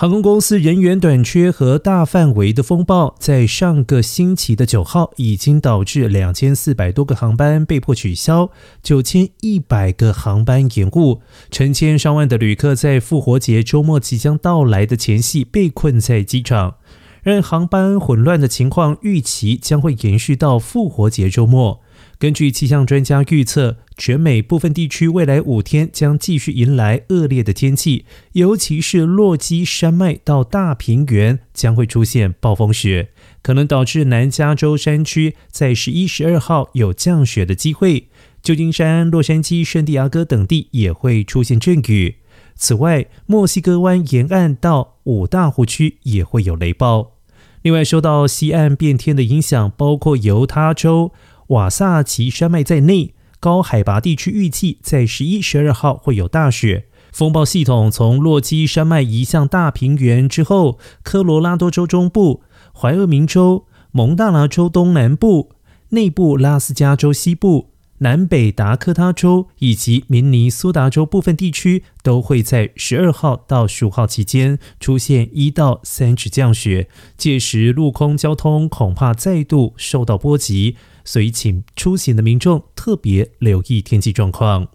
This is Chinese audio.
航空公司人员短缺和大范围的风暴，在上个星期的九号，已经导致两千四百多个航班被迫取消，九千一百个航班延误，成千上万的旅客在复活节周末即将到来的前夕被困在机场，让航班混乱的情况预期将会延续到复活节周末。根据气象专家预测，全美部分地区未来五天将继续迎来恶劣的天气，尤其是落基山脉到大平原将会出现暴风雪，可能导致南加州山区在十一、十二号有降雪的机会。旧金山、洛杉矶、圣地亚哥等地也会出现阵雨。此外，墨西哥湾沿岸到五大湖区也会有雷暴。另外，受到西岸变天的影响，包括犹他州。瓦萨奇山脉在内，高海拔地区预计在十一、十二号会有大雪。风暴系统从洛基山脉移向大平原之后，科罗拉多州中部、怀俄明州、蒙大拿州东南部、内部拉斯加州西部、南北达科他州以及明尼苏达州部分地区，都会在十二号到十五号期间出现一到三指降雪，届时陆空交通恐怕再度受到波及。所以，请出行的民众特别留意天气状况。